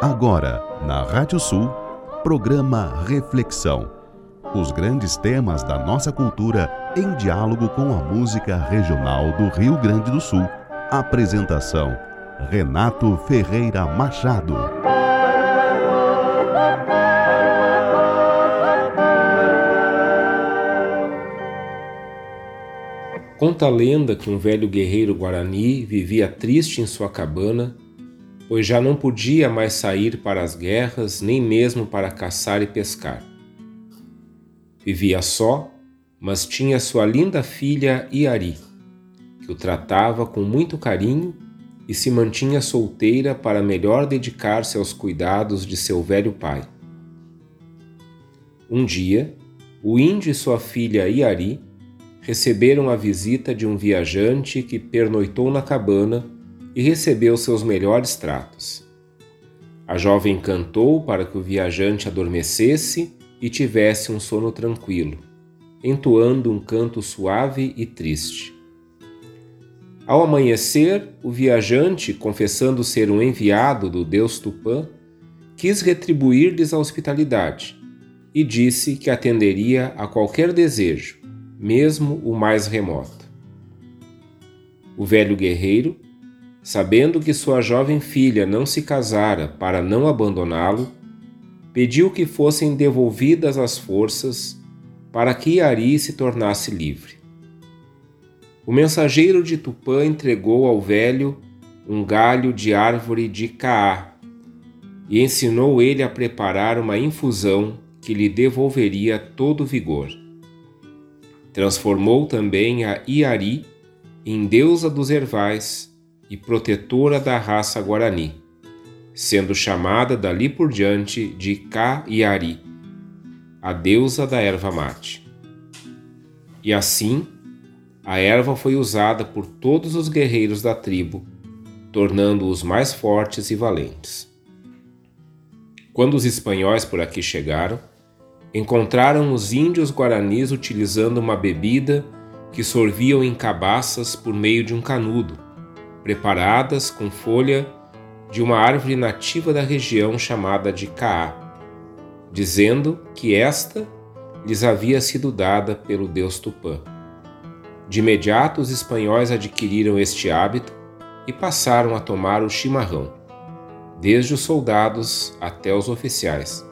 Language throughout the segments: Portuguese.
Agora, na Rádio Sul, programa Reflexão. Os grandes temas da nossa cultura em diálogo com a música regional do Rio Grande do Sul. Apresentação: Renato Ferreira Machado. Conta a lenda que um velho guerreiro guarani vivia triste em sua cabana, pois já não podia mais sair para as guerras, nem mesmo para caçar e pescar. Vivia só, mas tinha sua linda filha Iari, que o tratava com muito carinho e se mantinha solteira para melhor dedicar-se aos cuidados de seu velho pai. Um dia, o índio e sua filha Iari receberam a visita de um viajante que pernoitou na cabana e recebeu seus melhores tratos. A jovem cantou para que o viajante adormecesse e tivesse um sono tranquilo, entoando um canto suave e triste. Ao amanhecer, o viajante, confessando ser um enviado do deus Tupã, quis retribuir-lhes a hospitalidade e disse que atenderia a qualquer desejo, mesmo o mais remoto. O velho guerreiro, sabendo que sua jovem filha não se casara para não abandoná-lo, pediu que fossem devolvidas as forças para que Ari se tornasse livre. O mensageiro de Tupã entregou ao velho um galho de árvore de Caá e ensinou ele a preparar uma infusão que lhe devolveria todo o vigor. Transformou também a Iari em deusa dos ervais e protetora da raça guarani, sendo chamada dali por diante de Ka-Iari, a deusa da erva mate. E assim, a erva foi usada por todos os guerreiros da tribo, tornando-os mais fortes e valentes. Quando os espanhóis por aqui chegaram, encontraram os índios guaranis utilizando uma bebida que sorviam em cabaças por meio de um canudo, preparadas com folha de uma árvore nativa da região chamada de caá, dizendo que esta lhes havia sido dada pelo deus Tupã. De imediato, os espanhóis adquiriram este hábito e passaram a tomar o chimarrão, desde os soldados até os oficiais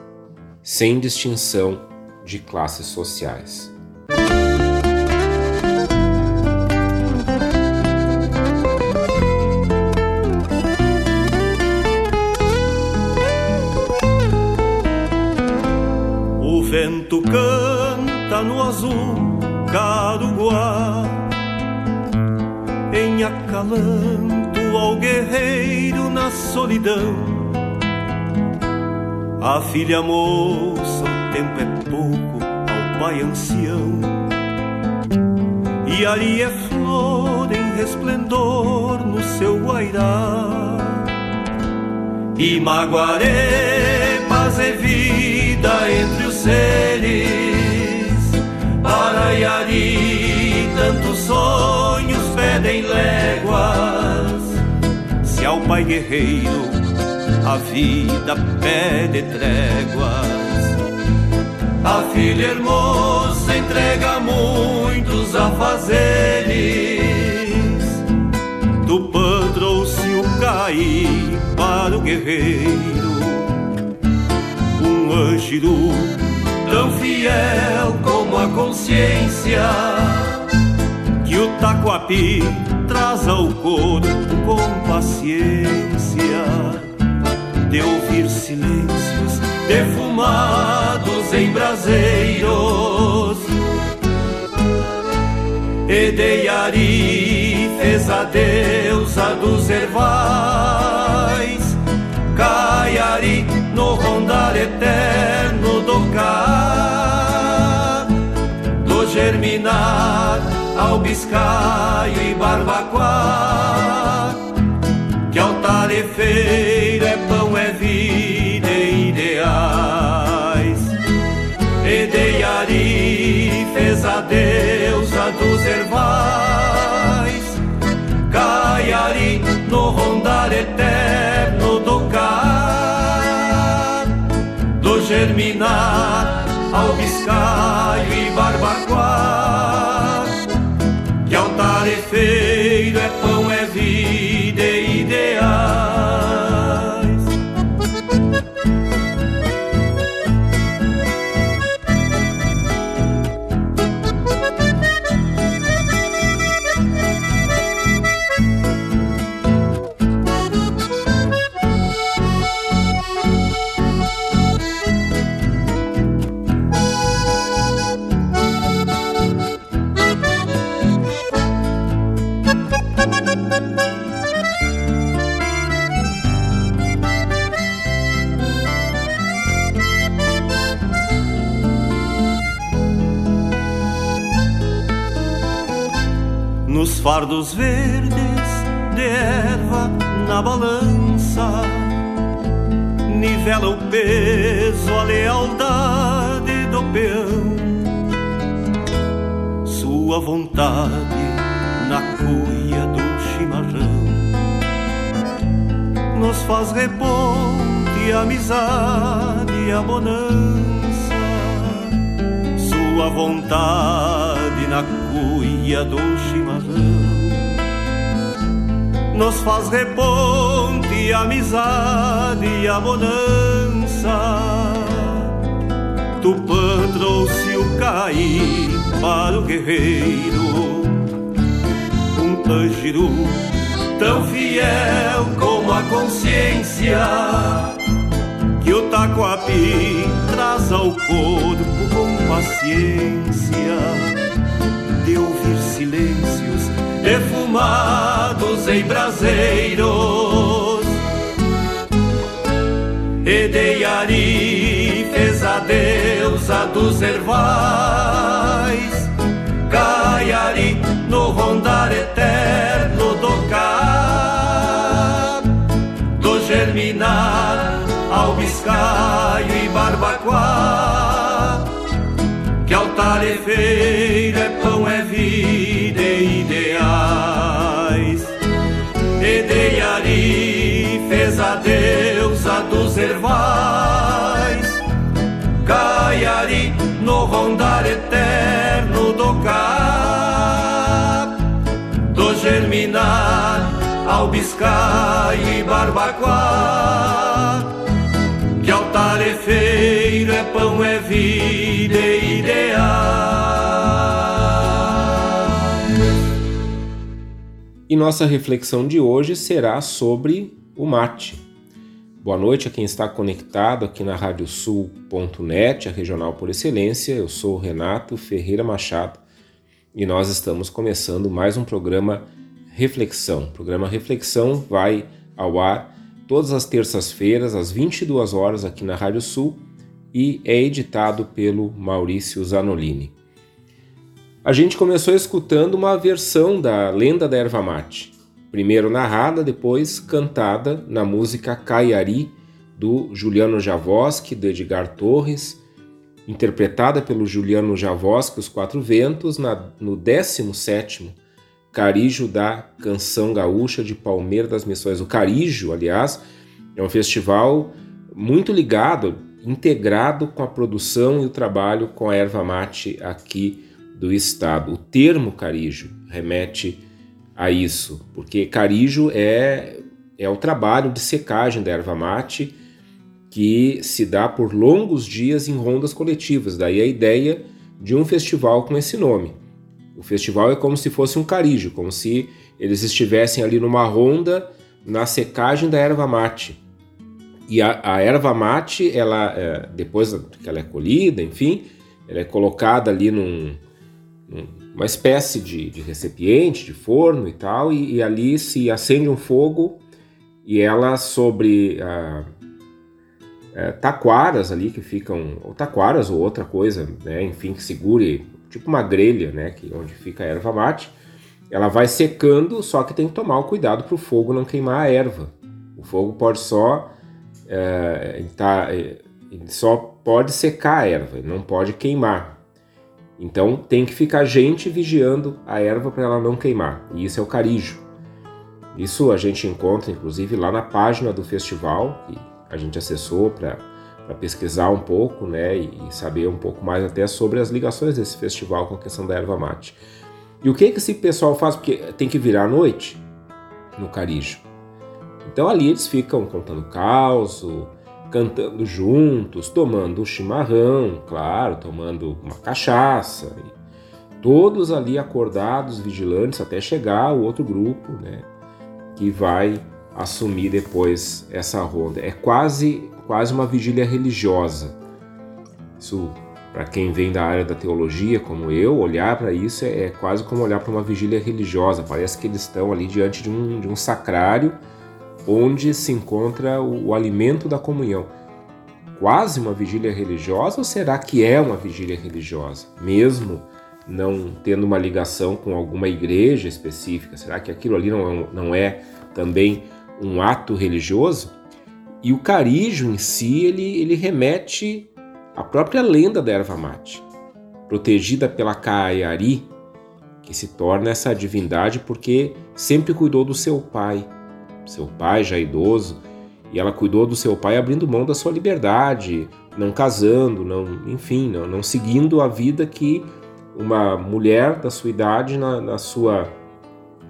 sem distinção de classes sociais. Caruguá, em acalanto ao guerreiro na solidão a filha moça, o tempo é pouco ao pai ancião. E ali é flor em resplendor no seu guairá. E Maguarepas é vida entre os seres. Para Iari, tantos sonhos pedem léguas. Se ao pai guerreiro a vida pede tréguas. A filha hermosa entrega muitos afazeres. Tupã trouxe o caí para o guerreiro, um angiru tão fiel como a consciência que o taquapi traz ao corpo com paciência de ouvir silêncios defumados em braseiros. E de Yari fez a deusa dos ervais, Caiari no rondar eterno do cá, do germinar ao biscaio e barbacoa, que ao tarefeiro é pão vida e ideais. Edeiari fez a deusa dos ervais, Caiari no rondar eterno germinar ao biscaio e barbacoa. Fardos verdes de erva na balança Nivela o peso, a lealdade do peão. Sua vontade na cuia do chimarrão Nos faz reponte, amizade e a bonança Sua vontade na cuia do chimarrão. Nos faz reponte, amizade e a bonança. Tupã trouxe o cair para o guerreiro, um tangiru tão fiel como a consciência que o taquapi traz ao corpo com paciência de ouvir silêncios defumados em braseiros. Edeiari fez a deusa dos ervais, Caiari no rondar eterno do cá, do germinar ao biscaio e barbacoa, altar é feira, é pão, é vida e ideais. Edeiari fez a deusa dos ervais, Caiari no rondar eterno do cá, do germinar ao biscaio e barbacoa, que altar é feiro, é pão, é vida e. E nossa reflexão de hoje será sobre o mate. Boa noite a quem está conectado aqui na radiosul.net, a regional por excelência. Eu sou Renato Ferreira Machado e nós estamos começando mais um programa Reflexão. O programa Reflexão vai ao ar todas as terças-feiras às 22 horas aqui na Rádio Sul e é editado pelo Maurício Zanolini. A gente começou escutando uma versão da Lenda da Erva Mate, primeiro narrada, depois cantada na música Caiari do Juliano Javoski, do Edgar Torres, interpretada pelo Juliano Javoski, Os Quatro Ventos, na, no 17º Carijo da Canção Gaúcha de Palmeira das Missões. O Carijo, aliás, é um festival muito ligado, integrado com a produção e o trabalho com a erva mate aqui do estado. O termo carijo remete a isso, porque carijo é, é o trabalho de secagem da erva mate que se dá por longos dias em rondas coletivas. Daí a ideia de um festival com esse nome. O festival é como se fosse um carijo, como se eles estivessem ali numa ronda na secagem da erva mate. E a, a erva mate, ela, é, depois que ela é colhida, enfim, ela é colocada ali num, numa espécie de, de, recipiente, de forno e tal, e, e, ali se acende um fogo e ela sobre é, taquaras ali que ficam, ou taquaras ou outra coisa, né, enfim, que segure tipo uma grelha, né, que onde fica a erva mate, ela vai secando, só que tem que tomar o cuidado para o fogo não queimar a erva. O fogo pode só é, tá, ele só pode secar a erva, não pode queimar. Então tem que ficar gente vigiando a erva para ela não queimar. E isso é o carijo. Isso a gente encontra inclusive lá na página do festival que a gente acessou para pesquisar um pouco, né, e, e, saber um pouco mais até sobre as ligações desse festival com a questão da erva mate. E o que que esse pessoal faz? Porque tem que virar à noite no Carijo. Então ali eles ficam contando caos, cantando juntos, tomando chimarrão, claro, tomando uma cachaça, todos ali acordados, vigilantes até chegar o outro grupo, né, que vai assumir depois essa ronda. É quase quase uma vigília religiosa. Isso, para quem vem da área da teologia, como eu, olhar para isso é, é, quase como olhar para uma vigília religiosa. Parece que eles estão ali diante de um, de um sacrário onde se encontra o, o alimento da comunhão. Quase uma vigília religiosa ou será que é uma vigília religiosa? Mesmo não tendo uma ligação com alguma igreja específica? Será que aquilo ali não, não é também um ato religioso? E o carijo em si, ele, ele remete à própria lenda da erva mate, protegida pela Kaayari, que se torna essa divindade porque sempre cuidou do seu pai, seu pai já idoso, e ela cuidou do seu pai abrindo mão da sua liberdade, não casando, não, enfim, não, não seguindo a vida que uma mulher da sua idade na, na sua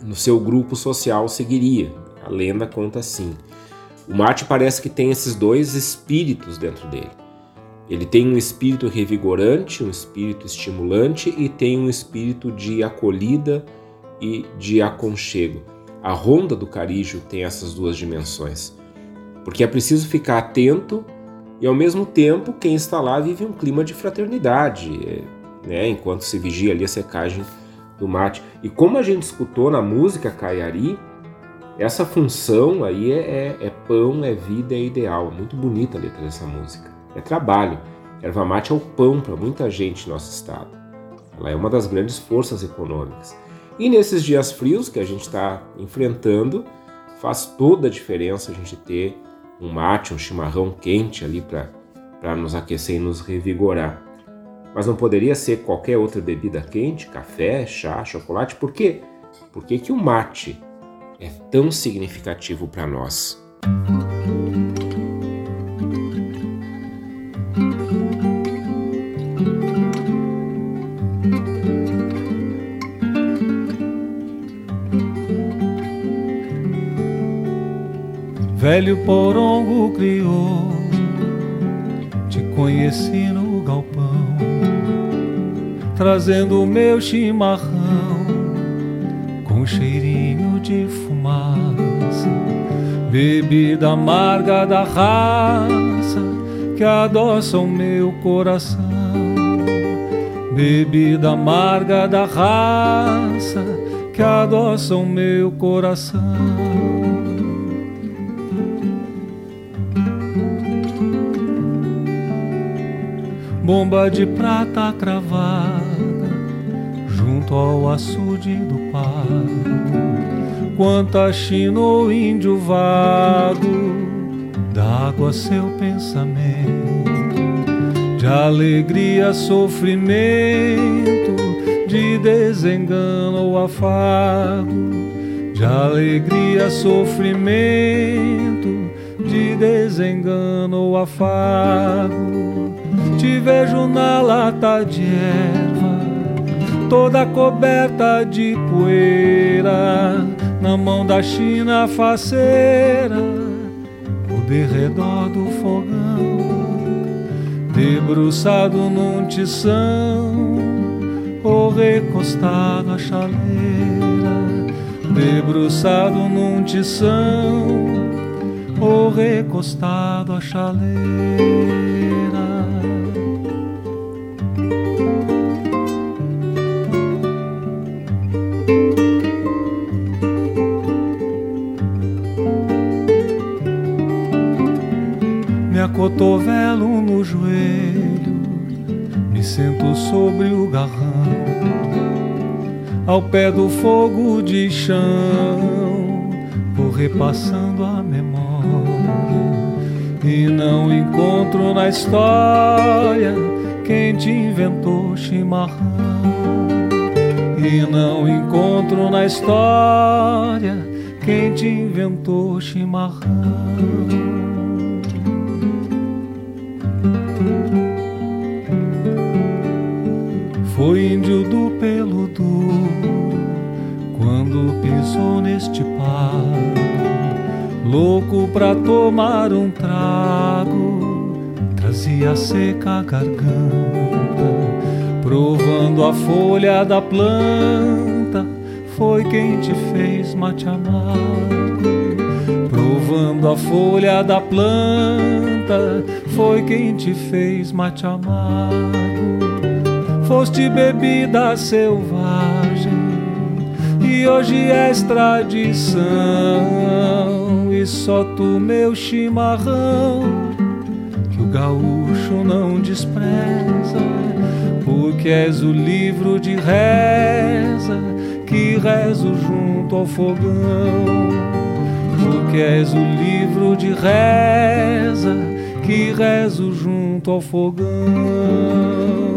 no seu grupo social seguiria. A lenda conta assim. O Marte parece que tem esses dois espíritos dentro dele. Ele tem um espírito revigorante, um espírito estimulante e tem um espírito de acolhida e de aconchego. A ronda do Carijo tem essas duas dimensões. Porque é preciso ficar atento e ao mesmo tempo quem está lá vive um clima de fraternidade, né, enquanto se vigia ali a secagem do mate. E como a gente escutou na música Caiari, essa função aí é, é, é, pão, é vida, é ideal. Muito bonita a letra dessa música. É trabalho. Erva mate é o pão para muita gente no nosso estado. Ela é uma das grandes forças econômicas. E nesses dias frios que a gente está enfrentando, faz toda a diferença a gente ter um mate, um chimarrão quente ali para nos aquecer e nos revigorar. Mas não poderia ser qualquer outra bebida quente, café, chá, chocolate, por quê? Por que, que o mate é tão significativo para nós. Velho porongo criou, te conheci no galpão, trazendo o meu chimarrão com cheirinho de fumaça, bebida amarga da raça que adoça o meu coração. Bebida amarga da raça que adoça o meu coração. Bomba de prata cravada junto ao açude do pago quanta China ou índio vago, d'água seu pensamento, de alegria, sofrimento, de desengano ou afago, de alegria, sofrimento, de desengano ou afago. Te vejo na lata de erva, toda coberta de poeira na mão da China faceira, o derredor do fogão, debruçado num tição, ou recostado à chaleira, debruçado num tição, ou recostado à chaleira. Ao pé do fogo de chão, vou repassando a memória e não encontro na história quem te inventou chimarrão. E não encontro na história quem te inventou chimarrão. Passou neste parque, louco pra tomar um trago, trazia seca a garganta, provando a folha da planta, foi quem te fez mate amargo. Provando a folha da planta, foi quem te fez mate amargo. Foste bebida selvagem e hoje és tradição. E só tu, meu chimarrão, que o gaúcho não despreza, porque és o livro de reza que rezo junto ao fogão. Porque és o livro de reza que rezo junto ao fogão.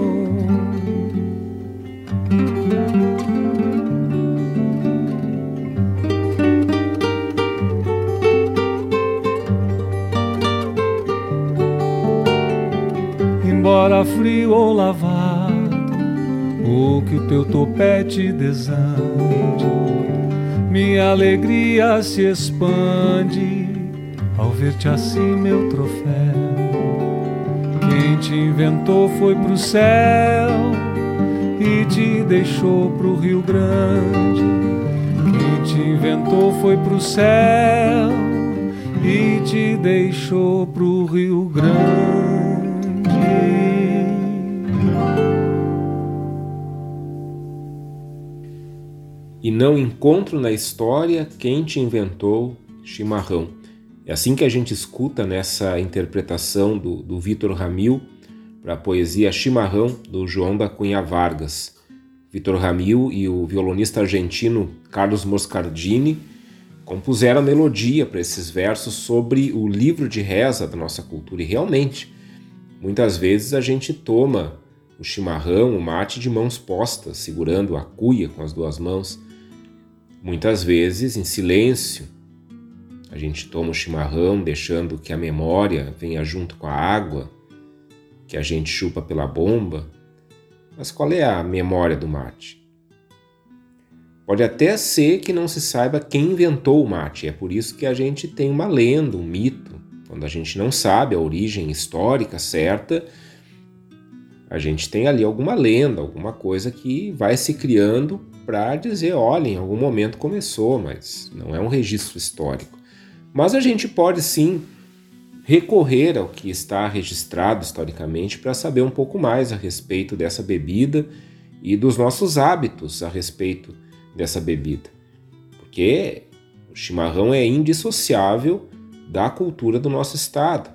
Frio ou lavado, ou que o teu topete desande, minha alegria se expande ao ver-te assim, meu troféu. Quem te inventou foi pro céu e te deixou pro Rio Grande. Quem te inventou foi pro céu e te deixou pro Rio Grande. E não encontro na história quem te inventou chimarrão. É assim que a gente escuta nessa interpretação do, do Vitor Ramil para a poesia Chimarrão do João da Cunha Vargas. Vitor Ramil e o violonista argentino Carlos Moscardini compuseram a melodia para esses versos sobre o livro de reza da nossa cultura. E realmente, muitas vezes a gente toma o chimarrão, o mate de mãos postas, segurando a cuia com as duas mãos. Muitas vezes, em silêncio, a gente toma o chimarrão deixando que a memória venha junto com a água, que a gente chupa pela bomba. Mas qual é a memória do mate? Pode até ser que não se saiba quem inventou o mate, é por isso que a gente tem uma lenda, um mito. Quando a gente não sabe a origem histórica certa, a gente tem ali alguma lenda, alguma coisa que vai se criando para dizer, olha, em algum momento começou, mas não é um registro histórico. Mas a gente pode sim recorrer ao que está registrado historicamente para saber um pouco mais a respeito dessa bebida e dos nossos hábitos a respeito dessa bebida. Porque o chimarrão é indissociável da cultura do nosso estado.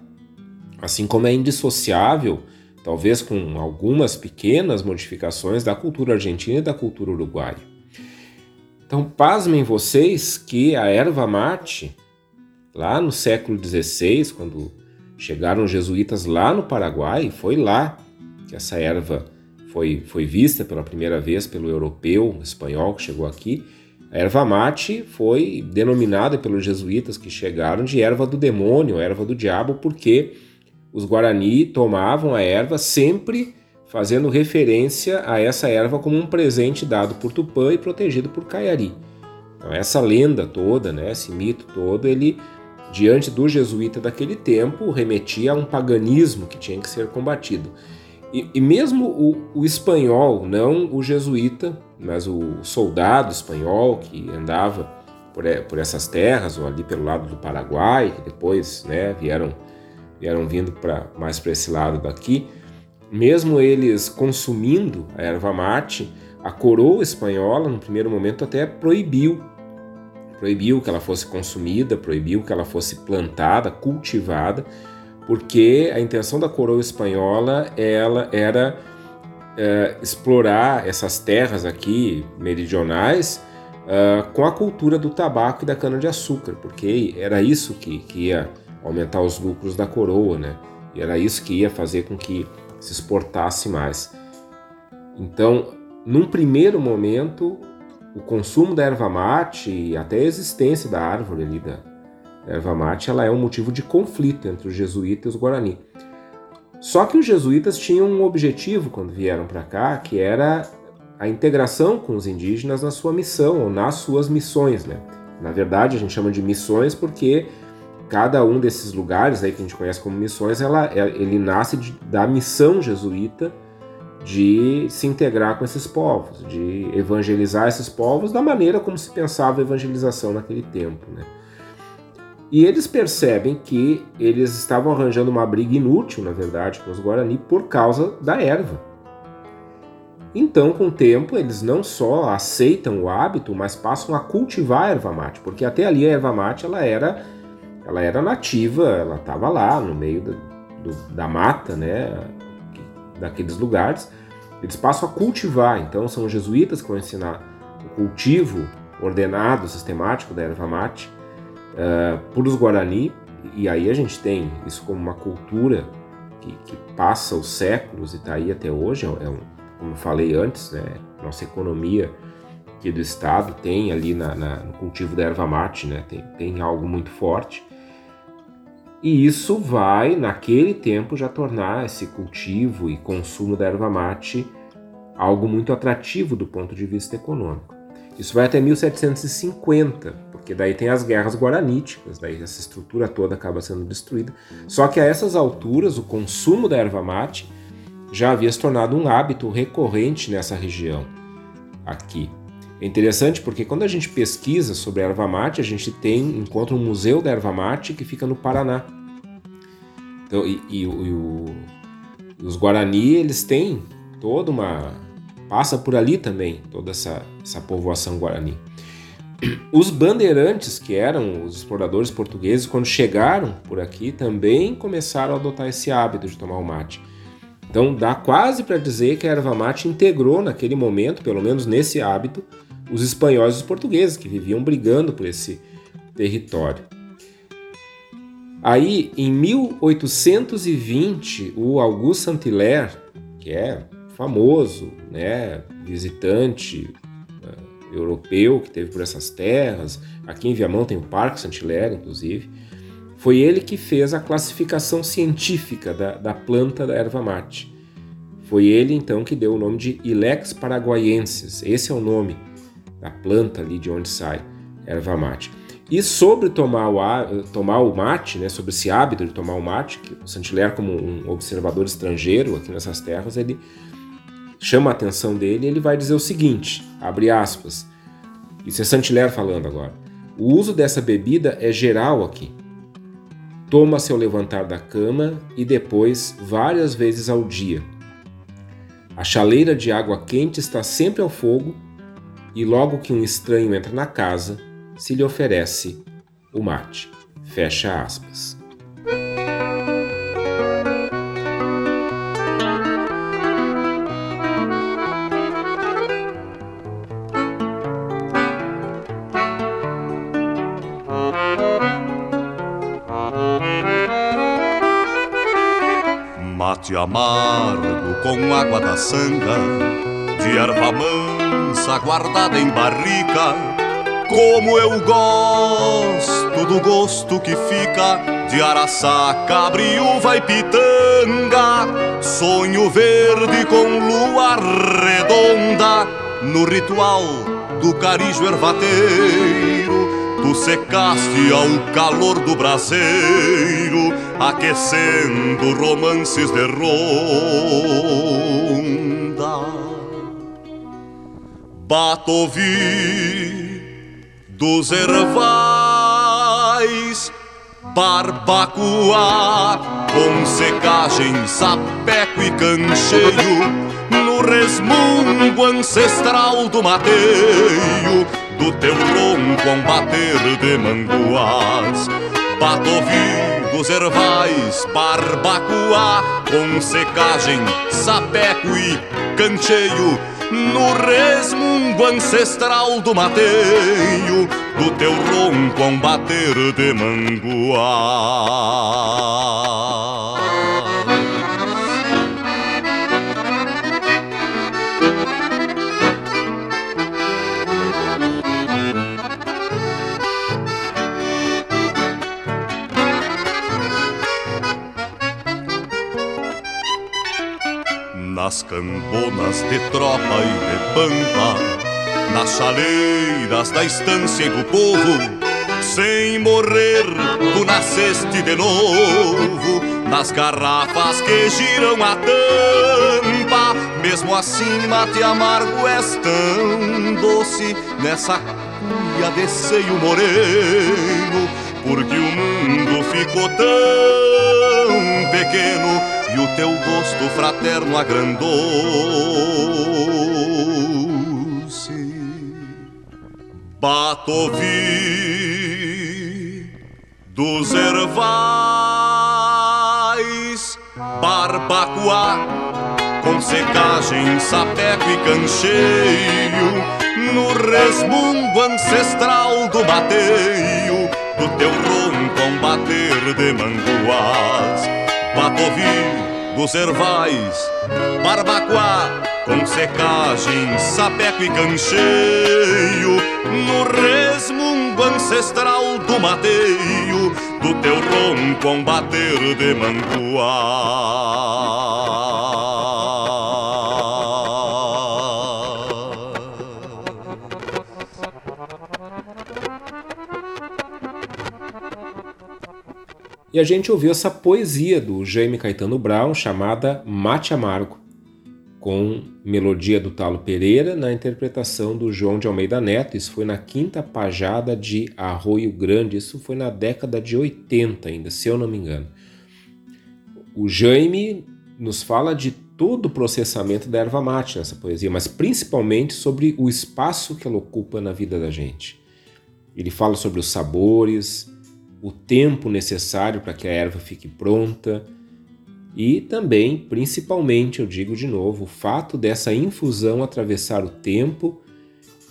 Assim como é indissociável talvez com algumas pequenas modificações da cultura argentina e da cultura uruguaia. Então, pasmem vocês que a erva mate, lá no século XVI, quando chegaram os jesuítas lá no Paraguai, foi lá que essa erva foi, foi vista pela primeira vez pelo europeu espanhol que chegou aqui. A erva mate foi denominada pelos jesuítas que chegaram de erva do demônio, erva do diabo, porque os Guarani tomavam a erva sempre fazendo referência a essa erva como um presente dado por Tupã e protegido por Caiari. Então, essa lenda toda, né, esse mito todo, ele, diante do jesuíta daquele tempo, remetia a um paganismo que tinha que ser combatido. E, e mesmo o, o, espanhol, não o jesuíta, mas o soldado espanhol que andava por, por essas terras, ou ali pelo lado do Paraguai, que depois né, vieram vieram vindo para mais para esse lado daqui, mesmo eles consumindo a erva mate, a coroa espanhola no primeiro momento até proibiu. Proibiu que ela fosse consumida, proibiu que ela fosse plantada, cultivada, porque a intenção da coroa espanhola ela era é, explorar essas terras aqui meridionais é, com a cultura do tabaco e da cana de açúcar, porque era isso que, que ia aumentar os lucros da coroa, né? E era isso que ia fazer com que se exportasse mais. Então, num primeiro momento, o consumo da erva mate e até a existência da árvore ali da erva mate, ela é um motivo de conflito entre os jesuítas e os guarani. Só que os jesuítas tinham um objetivo quando vieram para cá, que era a integração com os indígenas na sua missão ou nas suas missões. Né? Na verdade, a gente chama de missões porque cada um desses lugares aí que a gente conhece como missões, ela, é, ele nasce de, da missão jesuíta de se integrar com esses povos, de evangelizar esses povos da maneira como se pensava a evangelização naquele tempo. Né? E eles percebem que eles estavam arranjando uma briga inútil, na verdade, com os Guarani por causa da erva. Então, com o tempo, eles não só aceitam o hábito, mas passam a cultivar a erva mate, porque até ali a erva mate ela era, ela era nativa, ela estava lá no meio da, do, da mata, né, daqueles lugares. Eles passam a cultivar, então são os jesuítas que vão ensinar o cultivo ordenado, sistemático da erva mate uh, por os Guarani, e aí a gente tem isso como uma cultura que, que passa os séculos e está aí até hoje, é um, como eu falei antes, né, nossa economia aqui do estado tem ali na, na, no cultivo da erva mate, né, tem, tem algo muito forte, e isso vai, naquele tempo, já tornar esse cultivo e consumo da erva mate algo muito atrativo do ponto de vista econômico. Isso vai até 1750, porque daí tem as guerras guaraníticas, daí essa estrutura toda acaba sendo destruída. Só que a essas alturas, o consumo da erva mate já havia se tornado um hábito recorrente nessa região aqui. É interessante porque quando a gente pesquisa sobre erva mate, a gente tem encontra um museu da erva mate que fica no Paraná. Então, e, e, e o, os Guarani eles têm toda uma passa por ali também toda essa, essa povoação Guarani. Os bandeirantes, que eram os exploradores portugueses, quando chegaram por aqui, também começaram a adotar esse hábito de tomar o mate. Então dá quase para dizer que a erva mate integrou naquele momento, pelo menos nesse hábito, os espanhóis e os portugueses que viviam brigando por esse território. Aí, em 1820, o Auguste Saint-Hilaire, que é famoso, né, visitante uh, europeu que teve por essas terras, aqui em Viamão tem o Parque Saint-Hilaire, inclusive, foi ele que fez a classificação científica da, da planta da erva mate. Foi ele então que deu o nome de Ilex paraguaiensis. Esse é o nome da planta ali de onde sai erva mate. E sobre tomar o, tomar o mate, né, sobre esse hábito de tomar o mate, que o Saint-Hilaire como um observador estrangeiro aqui nessas terras, ele chama a atenção dele e ele vai dizer o seguinte, abre aspas, isso é Saint-Hilaire falando agora, o uso dessa bebida é geral aqui. Toma-se ao levantar da cama e depois várias vezes ao dia. A chaleira de água quente está sempre ao fogo e logo que um estranho entra na casa, se lhe oferece o mate. Fecha aspas. mate amargo com água da sanga, de erva mansa guardada em barrica. Como eu gosto do gosto que fica de araçá, cabriúva e pitanga. Sonho verde com lua redonda no ritual do carijo ervateiro. Tu secaste ao calor do braseiro aquecendo romances de ronda. Batovi dos ervais, barbacoa com secagem, sapeco e cancheio, no resmungo ancestral do mateio, do teu ronco a um bater de manguas. Batovi dos ervais, barbacoa com secagem, sapeco e cancheio, no resmungo ancestral do mateio, do teu ronco a um bater de manguá. Nas camponas de tropa e de pampa, nas chaleiras da estância e do povo, sem morrer, tu nasceste de novo, nas garrafas que giram a tampa, mesmo assim mate amargo és tão doce, nessa cuia de seio moreno, porque o mundo ficou tão pequeno teu gosto fraterno agrandou-se. Batovi dos ervais, barbacoa, com secagem, sapeco e cancheio, no resmungo ancestral do bateio, do teu ronco bater de manguas. Batovi dos barbacoa com secagem, sapeco e cancheio, no resmungo ancestral do mateio, do teu ronco a um bater de mancoá. E a gente ouviu essa poesia do Jaime Caetano Brown chamada Mate Amargo, com melodia do Talo Pereira na interpretação do João de Almeida Neto. Isso foi na quinta pajada de Arroio Grande, isso foi na década de 80 ainda, se eu não me engano. O Jaime nos fala de todo o processamento da erva mate nessa poesia, mas principalmente sobre o espaço que ela ocupa na vida da gente. Ele fala sobre os sabores, o tempo necessário para que a erva fique pronta e também, principalmente, eu digo de novo, o fato dessa infusão atravessar o tempo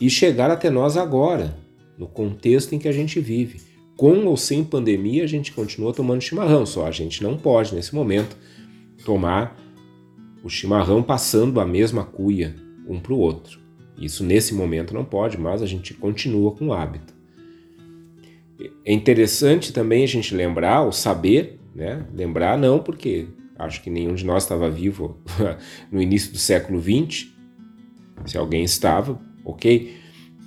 e chegar até nós agora, no contexto em que a gente vive. Com ou sem pandemia, a gente continua tomando chimarrão, só a gente não pode, nesse momento, tomar o chimarrão passando a mesma cuia um para o outro. Isso nesse momento não pode, mas a gente continua com o hábito. É interessante também a gente lembrar, o saber, né? Lembrar não, porque acho que nenhum de nós estava vivo no início do século XX. Se alguém estava, ok.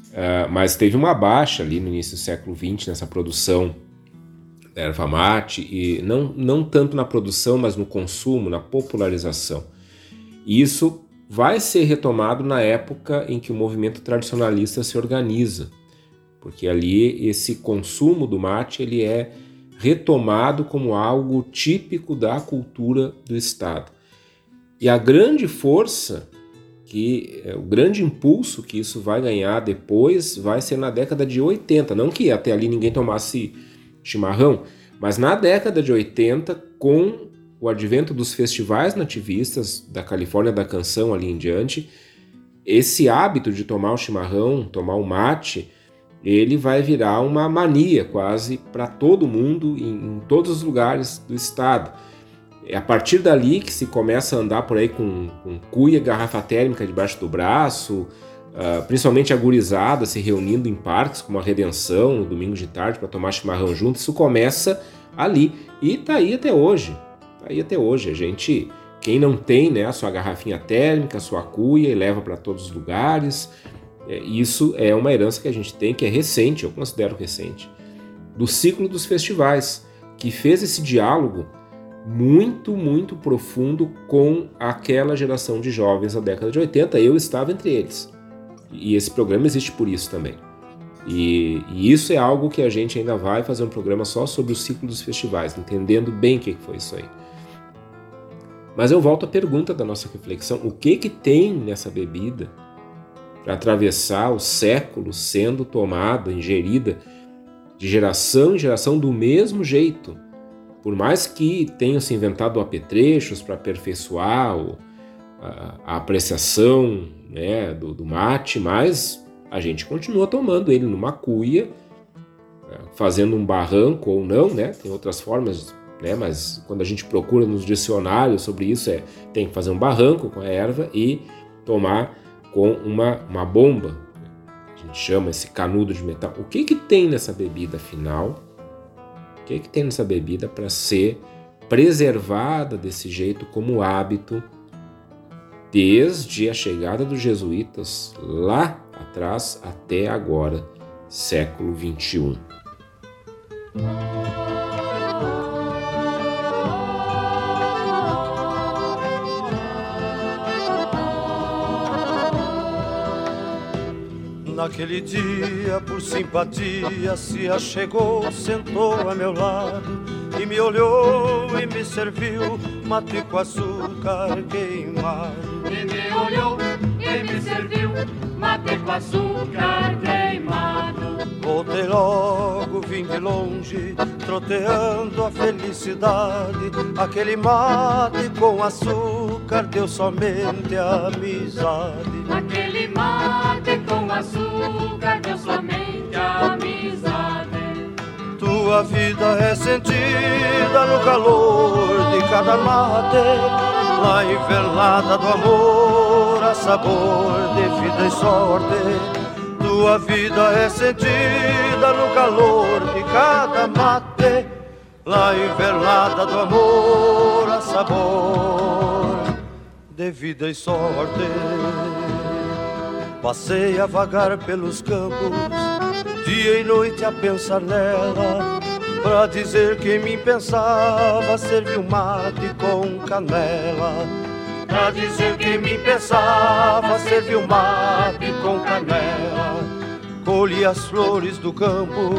Uh, mas teve uma baixa ali no início do século XX nessa produção da erva mate, e não, não tanto na produção, mas no consumo, na popularização. E isso vai ser retomado na época em que o movimento tradicionalista se organiza porque ali esse consumo do mate ele é retomado como algo típico da cultura do estado. E a grande força que é, o grande impulso que isso vai ganhar depois vai ser na década de 80, não que até ali ninguém tomasse chimarrão, mas na década de 80 com o advento dos festivais nativistas da Califórnia da Canção ali em diante, esse hábito de tomar o chimarrão, tomar o mate, ele vai virar uma mania quase para todo mundo, em, em, todos os lugares do estado. É a partir dali que se começa a andar por aí com, com cuia, garrafa térmica debaixo do braço, uh, principalmente agorizada, se reunindo em parques como a Redenção, no domingo de tarde, para tomar chimarrão junto. Isso começa ali e está aí até hoje. Está aí até hoje. A gente, quem não tem né, a sua garrafinha térmica, a sua cuia e leva para todos os lugares. É, isso é uma herança que a gente tem, que é recente, eu considero recente, do ciclo dos festivais, que fez esse diálogo muito, muito profundo com aquela geração de jovens da década de 80. Eu estava entre eles. E esse programa existe por isso também. E, e, isso é algo que a gente ainda vai fazer um programa só sobre o ciclo dos festivais, entendendo bem o que foi isso aí. Mas eu volto à pergunta da nossa reflexão: o que que tem nessa bebida para atravessar os séculos sendo tomada, ingerida de geração em geração do mesmo jeito. Por mais que tenham se inventado apetrechos para aperfeiçoar a, apreciação né, do, do, mate, mas a gente continua tomando ele numa cuia, é, fazendo um barranco ou não, né? Tem outras formas, né? Mas quando a gente procura nos dicionários sobre isso, é tem que fazer um barranco com a erva e tomar com uma, uma bomba, a gente chama esse canudo de metal. O que, que tem nessa bebida final? O que, que tem nessa bebida para ser preservada desse jeito como hábito desde a chegada dos jesuítas lá atrás até agora, século 21. Naquele dia, por simpatia, se achegou, sentou a meu lado e me olhou e me serviu mate com açúcar queimado. E me olhou e me serviu mate com açúcar queimado. Voltei logo, vim de longe, troteando a felicidade. Aquele mate com açúcar deu somente amizade. Aquele mate açúcar deu somente amizade. Tua vida é sentida no calor de cada mate. Na envelada do amor, a sabor de vida e sorte tua vida é sentida no calor de cada mate, lá invernada do amor a sabor de vida e sorte. Passei a vagar pelos campos, dia e noite a pensar nela, pra dizer que mim pensava servir um mate com canela. Pra dizer que me pensava servir um mate com canela. Colhi as flores do campo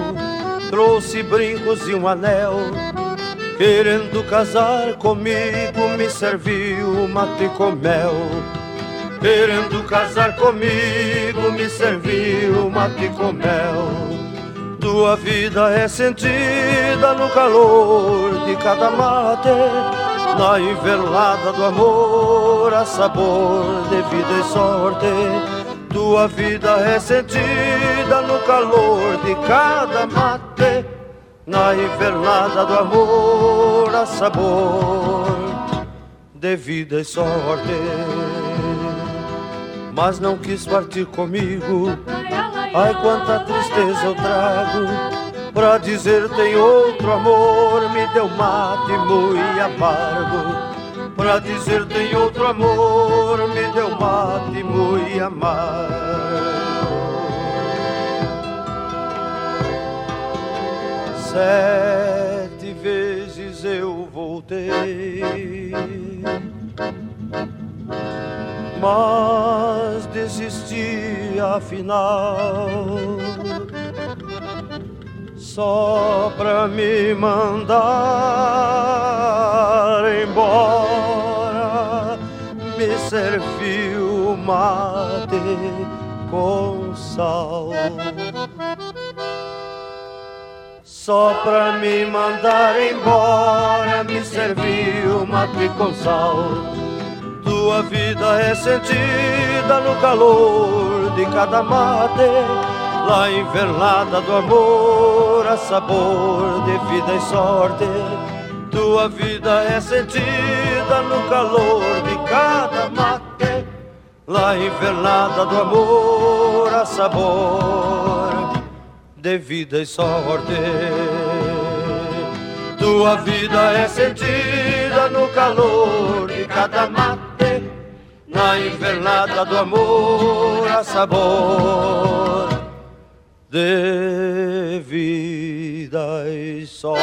Trouxe brincos e um anel. Querendo casar comigo Me serviu mate com mel Querendo casar comigo Me serviu mate com mel Tua vida é sentida no calor de cada mate na envelada do amor, a sabor de vida e sorte. Tua vida é sentida no calor de cada mate, na envelada do amor, a sabor de vida e sorte. Mas não quis partir comigo, ai quanta tristeza eu trago Pra dizer tem outro amor, me deu mate muito amargo. Pra dizer tem outro amor, me deu mate muito amargo. Sete vezes eu voltei, mas desisti afinal só pra me mandar embora. Me serviu mate com sal. Só pra me mandar embora, me serviu mate com sal. Tua vida é sentida no calor de cada mate lá envelada do amor, a sabor de vida e sorte. Tua vida é sentida no calor de cada mate, lá envelada do amor, a sabor de vida e sorte. Tua vida é sentida no calor de cada mate, na invernada do amor, a sabor de vida e sorte.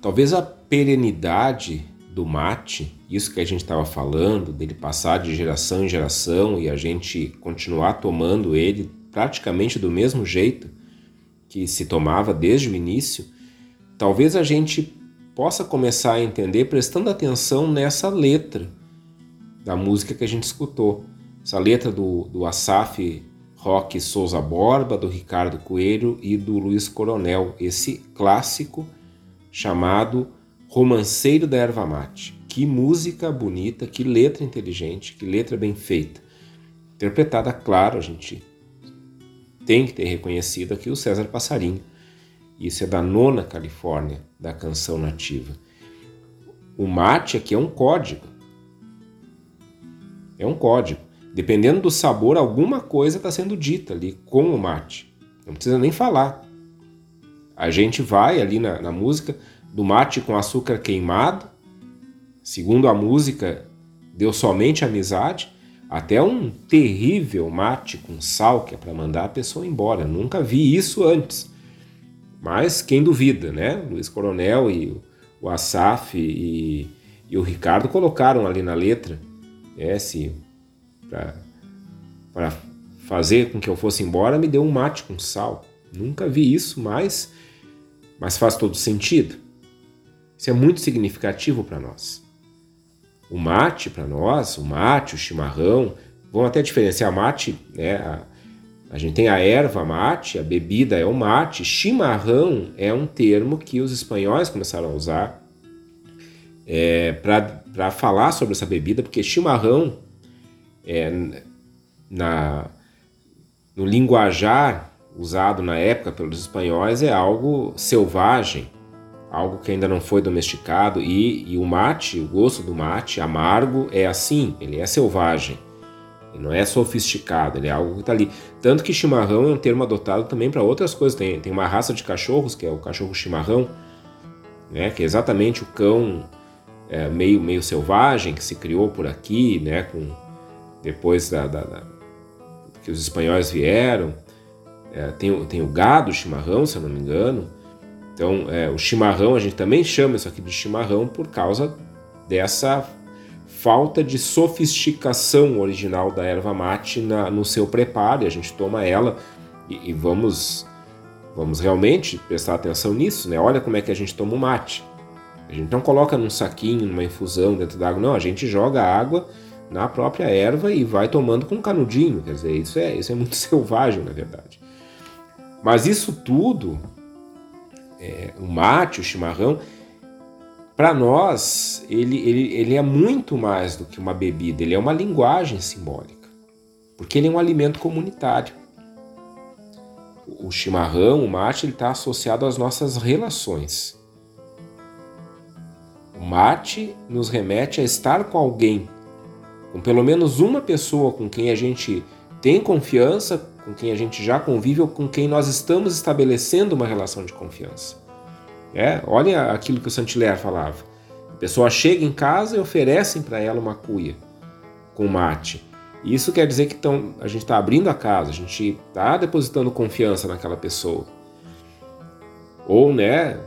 Talvez a perenidade do mate, isso que a gente estava falando, dele passar de geração em geração e a gente continuar tomando ele praticamente do mesmo jeito que se tomava desde o início, talvez a gente possa começar a entender prestando atenção nessa letra da música que a gente escutou. Essa letra do, do Asaf Roque Souza Borba, do Ricardo Coelho e do Luiz Coronel, esse clássico chamado Romanceiro da Erva Mate. Que música bonita, que letra inteligente, que letra bem feita. Interpretada, claro, a gente tem que ter reconhecido aqui o César Passarinho. Isso é da nona Califórnia da canção nativa. O mate aqui é um código. É um código. Dependendo do sabor, alguma coisa está sendo dita ali com o mate. Não precisa nem falar. A gente vai ali na, na música do mate com açúcar queimado, segundo a música, deu somente amizade, até um terrível mate com sal que é para mandar a pessoa embora. Nunca vi isso antes. Mas quem duvida, né? Luiz Coronel e o Asaf e, e o Ricardo colocaram ali na letra, é, se para fazer com que eu fosse embora, me deu um mate com sal. Nunca vi isso, mas, mas faz todo sentido. Isso é muito significativo para nós. O mate, para nós, o mate, o chimarrão, vamos até diferenciar mate, né? A, a gente tem a erva mate, a bebida é o mate, chimarrão é um termo que os espanhóis começaram a usar é, para falar sobre essa bebida, porque chimarrão, é, na, no linguajar usado na época pelos espanhóis, é algo selvagem, algo que ainda não foi domesticado, e, e o mate, o gosto do mate amargo é assim, ele é selvagem. Ele não é sofisticado, ele é algo que está ali. Tanto que chimarrão é um termo adotado também para outras coisas. Tem, tem uma raça de cachorros, que é o cachorro chimarrão, né, que é exatamente o cão é, meio, meio selvagem que se criou por aqui, né, com, depois da, da, da que os espanhóis vieram. É, tem, tem o gado chimarrão, se eu não me engano. Então, é, o chimarrão, a gente também chama isso aqui de chimarrão por causa dessa falta de sofisticação original da erva mate na, no seu preparo, e a gente toma ela e, e, vamos vamos realmente prestar atenção nisso, né? Olha como é que a gente toma o mate. A gente não coloca num saquinho, numa infusão dentro da água, não, a gente joga a água na própria erva e vai tomando com um canudinho, quer dizer, isso é, isso é muito selvagem, na verdade. Mas isso tudo, é, o mate, o chimarrão, para nós, ele, ele, ele é muito mais do que uma bebida, ele é uma linguagem simbólica, porque ele é um alimento comunitário. O chimarrão, o mate, ele está associado às nossas relações. O mate nos remete a estar com alguém, com pelo menos uma pessoa com quem a gente tem confiança, com quem a gente já convive ou com quem nós estamos estabelecendo uma relação de confiança. É, olha aquilo que o Saint-Hilaire falava. A pessoa chega em casa e oferecem para ela uma cuia com mate. Isso quer dizer que tão, a gente está abrindo a casa, a gente está depositando confiança naquela pessoa. Ou, né,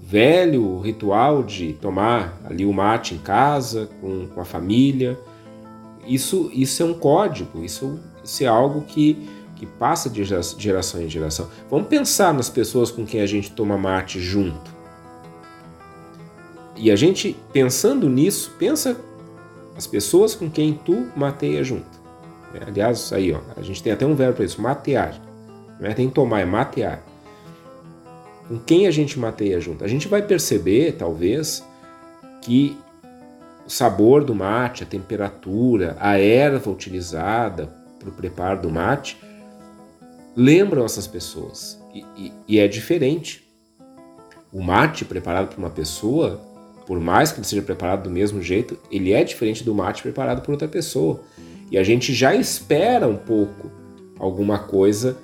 velho ritual de tomar ali o mate em casa, com, com a família. Isso, isso é um código, isso, isso é algo que que passa de geração em geração. Vamos pensar nas pessoas com quem a gente toma mate junto. E a gente, pensando nisso, pensa as pessoas com quem tu mateia junto. É, aliás, aí ó, a gente tem até um verbo para isso, matear. Não é tem tomar, é matear. Com quem a gente mateia junto? A gente vai perceber, talvez, que o sabor do mate, a temperatura, a erva utilizada para o preparo do mate lembram essas pessoas. E, e, e é diferente. O mate preparado por uma pessoa, por mais que ele seja preparado do mesmo jeito, ele é diferente do mate preparado por outra pessoa. E a gente já espera um pouco alguma coisa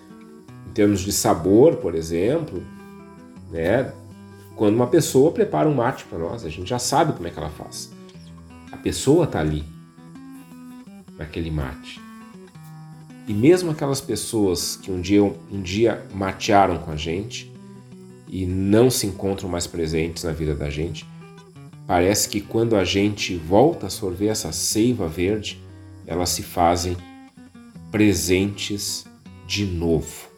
em termos de sabor, por exemplo, né? Quando uma pessoa prepara um mate para nós, a gente já sabe como é que ela faz. A pessoa está ali naquele mate. E mesmo aquelas pessoas que um dia, um dia matearam com a gente e não se encontram mais presentes na vida da gente, parece que quando a gente volta a sorver essa seiva verde, elas se fazem presentes de novo.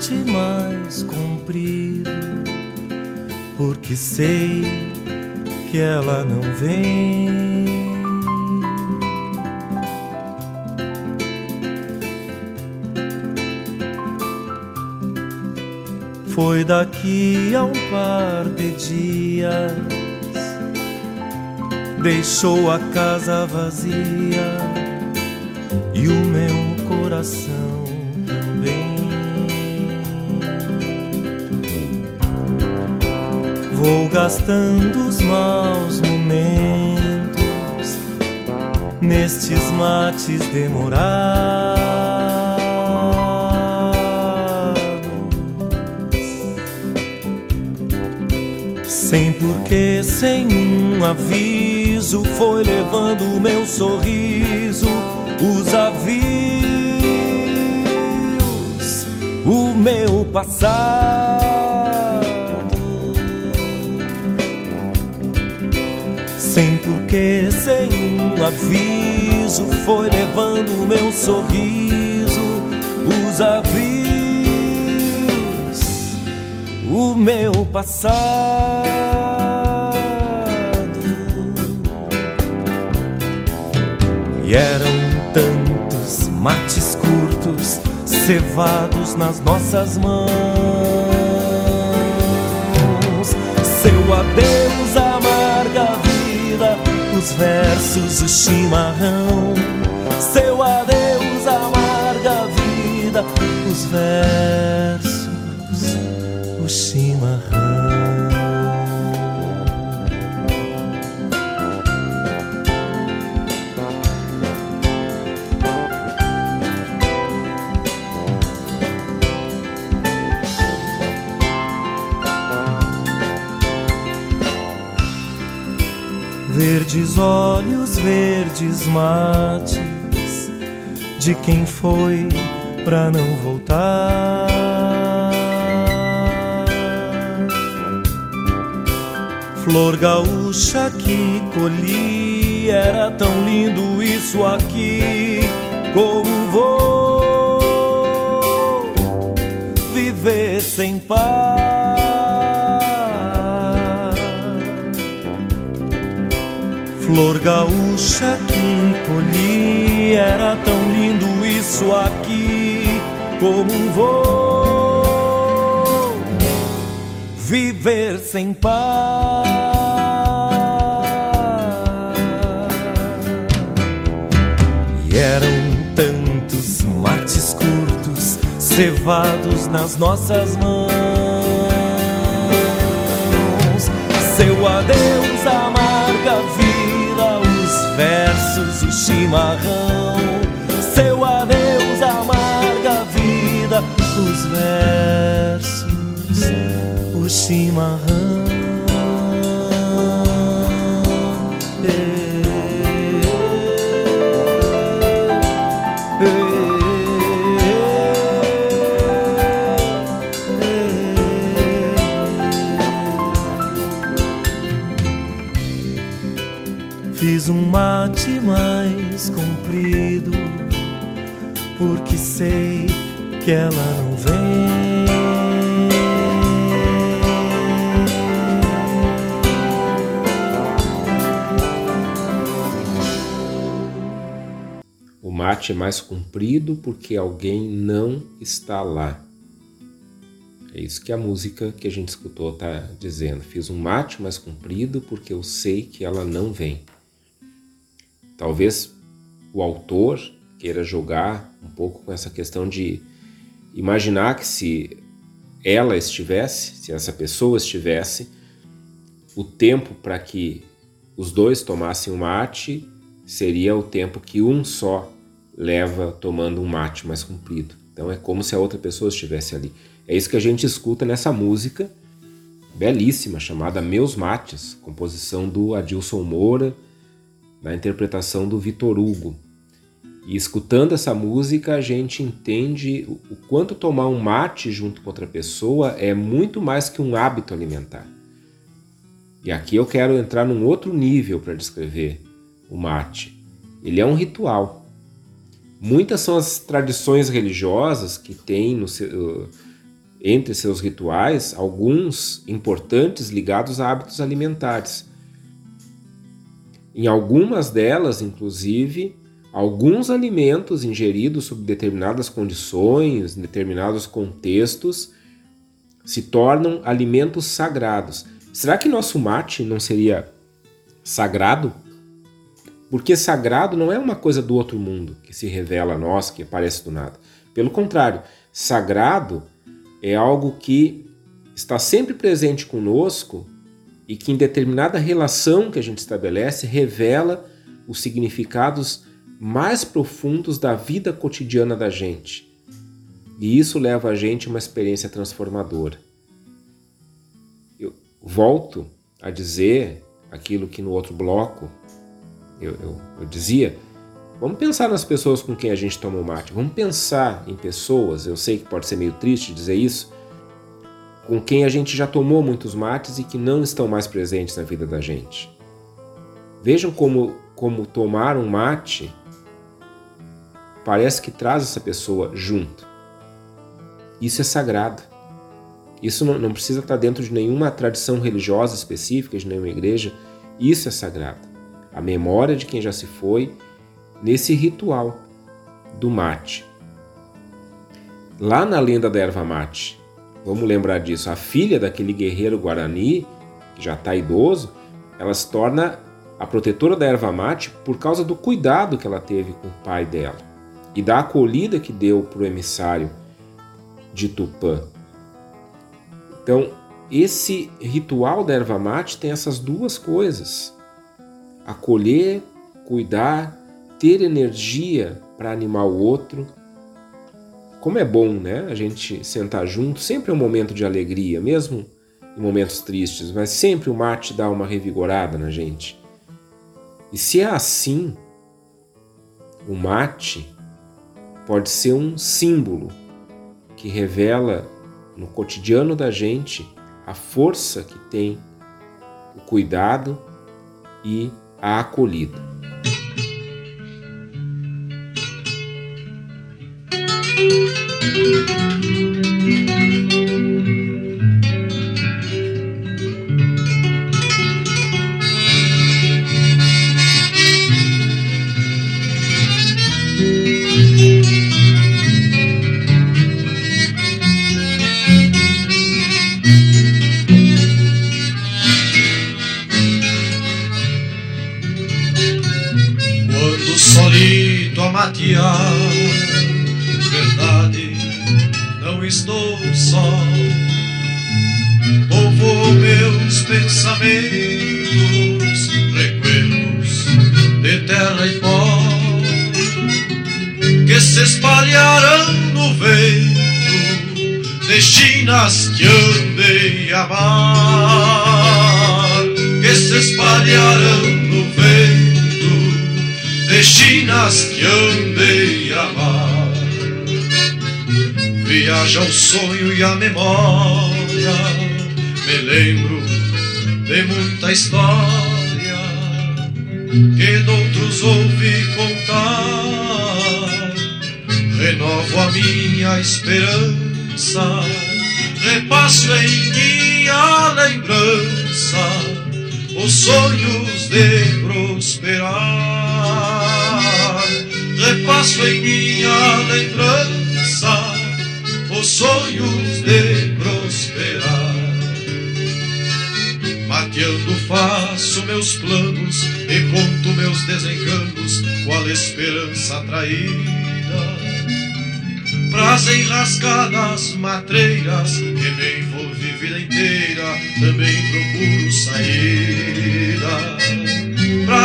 Mate mais comprido, porque sei que ela não vem. Foi daqui a um par de dias, deixou a casa vazia e o meu coração Vou gastando os maus momentos nestes mates demorados. Sem porquê, sem um aviso, foi levando meu sorriso, os avios, o meu passado. Porquê, sem um aviso, foi levando meu sorriso, os avios o meu passado. E eram tantos mates curtos cevados nas nossas mãos. Seu adeus os versos, o chimarrão. Seu adeus amarga vida, os versos Verdes olhos, verdes mates, de quem foi pra não voltar. Flor gaúcha que colhi, era tão lindo isso aqui. Como vou viver sem paz? Flor gaúcha que colhi, era tão lindo isso aqui. Como vou viver sem paz. E eram tantos mates curtos cevados nas nossas mãos. Seu adeus chimarrão. Seu adeus amarga vida, os versos chimarrão. Fiz um mate mais porque sei que ela não vem. mate é mais comprido porque alguém não está lá. É isso que a música que a gente escutou está dizendo. Fiz um mate mais comprido porque eu sei que ela não vem. Talvez o autor queira jogar um pouco com essa questão de imaginar que se ela estivesse, se essa pessoa estivesse, o tempo para que os dois tomassem o mate seria o tempo que um só leva tomando um mate mais comprido. Então é como se a outra pessoa estivesse ali. É isso que a gente escuta nessa música belíssima chamada Meus Mates, composição do Adilson Moura, na interpretação do Vitor Hugo. E escutando essa música, a gente entende o quanto tomar um mate junto com outra pessoa é muito mais que um hábito alimentar. E aqui eu quero entrar num outro nível para descrever o mate. Ele é um ritual. Muitas são as tradições religiosas que têm seu, entre seus rituais alguns importantes ligados a hábitos alimentares. Em algumas delas, inclusive, alguns alimentos ingeridos sob determinadas condições, em determinados contextos, se tornam alimentos sagrados. Será que nosso mate não seria sagrado? Porque sagrado não é uma coisa do outro mundo que se revela a nós, que aparece do nada. Pelo contrário, sagrado é algo que está sempre presente conosco e que, em determinada relação que a gente estabelece, revela os significados mais profundos da vida cotidiana da gente. E isso leva a gente a uma experiência transformadora. Eu volto a dizer aquilo que no outro bloco eu, eu, eu dizia. Vamos pensar nas pessoas com quem a gente toma o mate. Vamos pensar em pessoas, eu sei que pode ser meio triste dizer isso, com quem a gente já tomou muitos mates e que não estão mais presentes na vida da gente. Vejam como, como tomar um mate parece que traz essa pessoa junto. Isso é sagrado. Isso não, não precisa estar dentro de nenhuma tradição religiosa específica, de nenhuma igreja. Isso é sagrado. A memória de quem já se foi nesse ritual do mate. Lá na lenda da erva mate, vamos lembrar disso, a filha daquele guerreiro guarani, que já está idoso, ela se torna a protetora da erva mate por causa do cuidado que ela teve com o pai dela e da acolhida que deu para o emissário de Tupã. Então, esse ritual da erva mate tem essas duas coisas: acolher, cuidar, ter energia para animar o outro. Como é bom, né? A gente sentar junto, sempre é um momento de alegria, mesmo em momentos tristes, mas sempre o mate dá uma revigorada na gente. E se é assim, o mate pode ser um símbolo que revela no cotidiano da gente a força que tem o cuidado e a acolhida.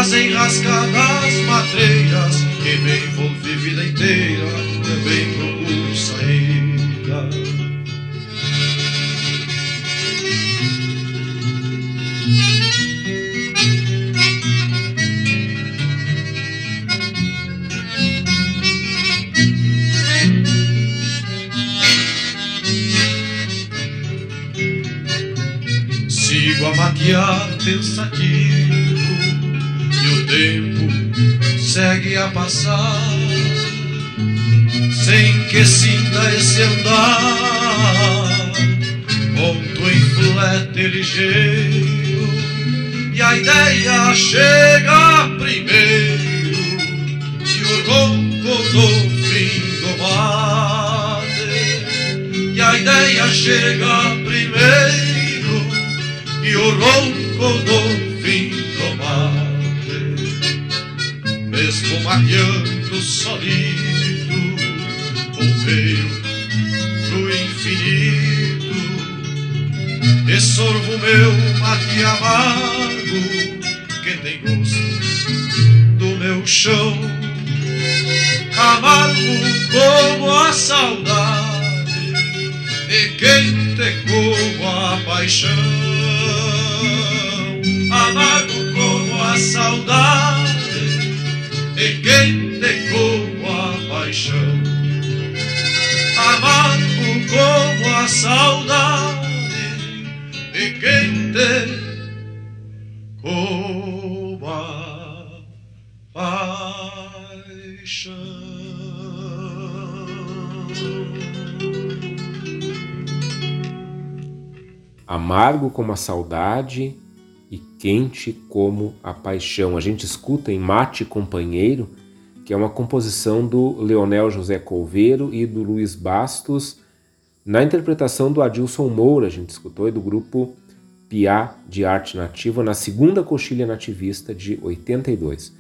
Pras enrascadas matreiras que me envolvi vida inteira, também procuro saída. Sigo a matear pensativo tempo segue a passar sem que sinta esse andar. Monto em flete ligeiro e a ideia chega primeiro e o ronco do fim do mate. E a ideia chega primeiro e o ronco do vagueando solido, bombeiro do infinito. Dessorvo meu mate amargo, que tem gosto do meu chão, amargo como a saudade e quente como a paixão, amargo como a saudade. A saudade, e quente como a paixão. Amargo como a saudade e quente como a paixão. A gente escuta em Mate Companheiro, que é uma composição do Leonel José Colveiro e do Luiz Bastos, na interpretação do Adilson Moura, a gente escutou, e do grupo Piá de Arte Nativa na segunda coxilha nativista de 82.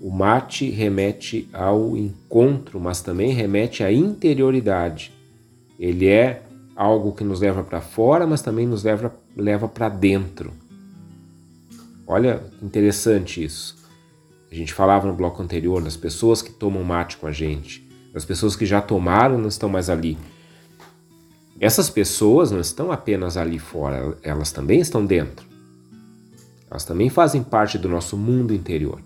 O mate remete ao encontro, mas também remete à interioridade. Ele é algo que nos leva para fora, mas também nos leva, leva para dentro. Olha interessante isso. A gente falava no bloco anterior das pessoas que tomam mate com a gente, das pessoas que já tomaram não estão mais ali. Essas pessoas não estão apenas ali fora, elas também estão dentro. Elas também fazem parte do nosso mundo interior.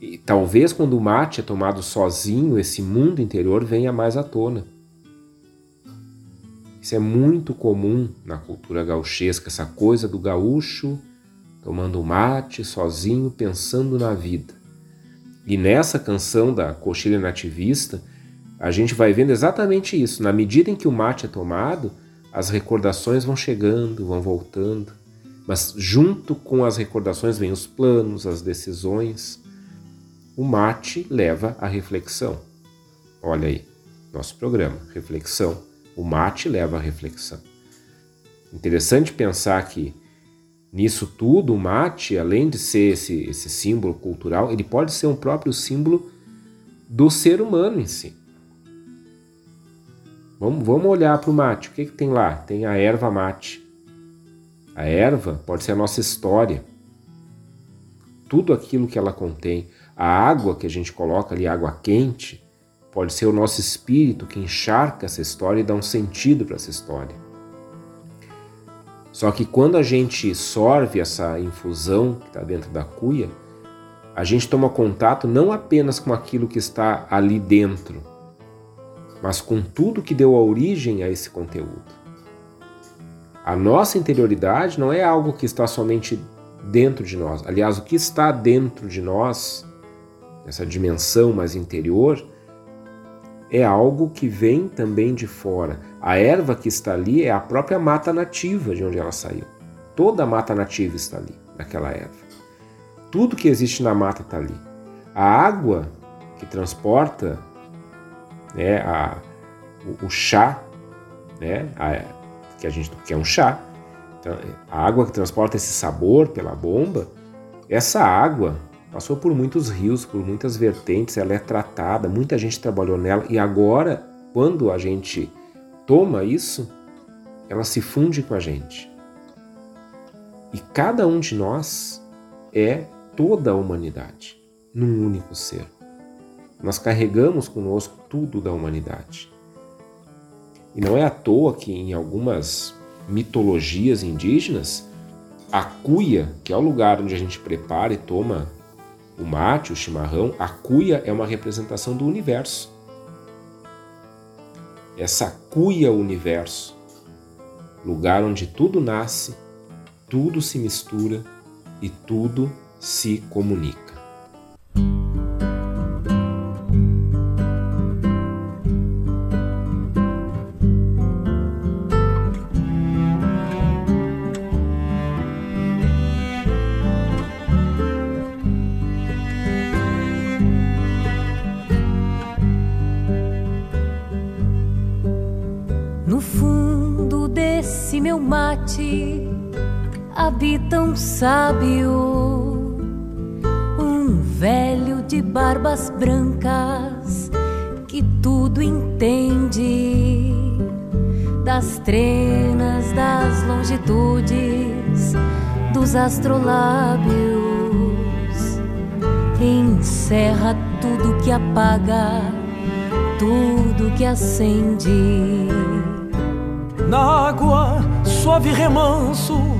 E talvez quando o mate é tomado sozinho, esse mundo interior venha mais à tona. Isso é muito comum na cultura gauchesca, essa coisa do gaúcho tomando mate sozinho, pensando na vida. E nessa canção da coxilha nativista, a gente vai vendo exatamente isso. Na medida em que o mate é tomado, as recordações vão chegando, vão voltando. Mas junto com as recordações vêm os planos, as decisões. O mate leva à reflexão. Olha aí, nosso programa, reflexão. O mate leva à reflexão. Interessante pensar que nisso tudo o mate, além de ser esse, esse símbolo cultural, ele pode ser um próprio símbolo do ser humano em si. Vamos, vamos olhar para o mate. O que, que tem lá? Tem a erva mate. A erva pode ser a nossa história. Tudo aquilo que ela contém. A água que a gente coloca ali, água quente, pode ser o nosso espírito que encharca essa história e dá um sentido para essa história. Só que quando a gente sorve essa infusão que está dentro da cuia, a gente toma contato não apenas com aquilo que está ali dentro, mas com tudo que deu origem a esse conteúdo. A nossa interioridade não é algo que está somente dentro de nós. Aliás, o que está dentro de nós, essa dimensão mais interior, é algo que vem também de fora. A erva que está ali é a própria mata nativa de onde ela saiu. Toda a mata nativa está ali, naquela erva. Tudo que existe na mata está ali. A água que transporta né, a, o, o, chá, né, a, que a gente que é um chá, então, a água que transporta esse sabor pela bomba, essa água passou por muitos rios, por muitas vertentes, ela é tratada, muita gente trabalhou nela e agora, quando a gente toma isso, ela se funde com a gente. E cada um de nós é toda a humanidade, num único ser. Nós carregamos conosco tudo da humanidade. E não é à toa que em algumas mitologias indígenas, a cuia, que é o lugar onde a gente prepara e toma o mate, o chimarrão, a cuia é uma representação do universo. Essa cuia universo, lugar onde tudo nasce, tudo se mistura e tudo se comunica. Sábio, um velho de barbas brancas que tudo entende das trenas, das longitudes, dos astrolábios. encerra tudo que apaga, tudo que acende. Na água, suave remanso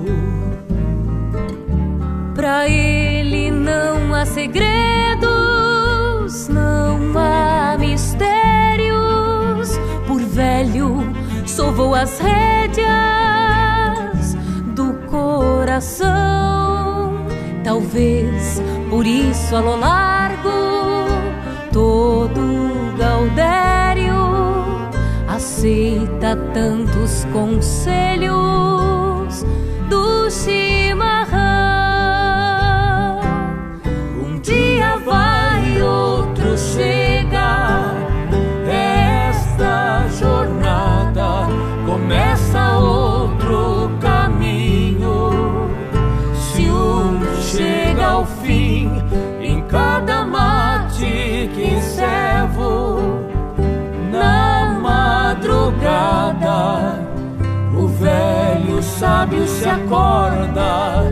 Pra ele não há segredos, não há mistérios. Por velho, sovou as rédeas do coração. Talvez por isso a lo largo todo Gaudério aceita tantos conselhos o velho sábio se acorda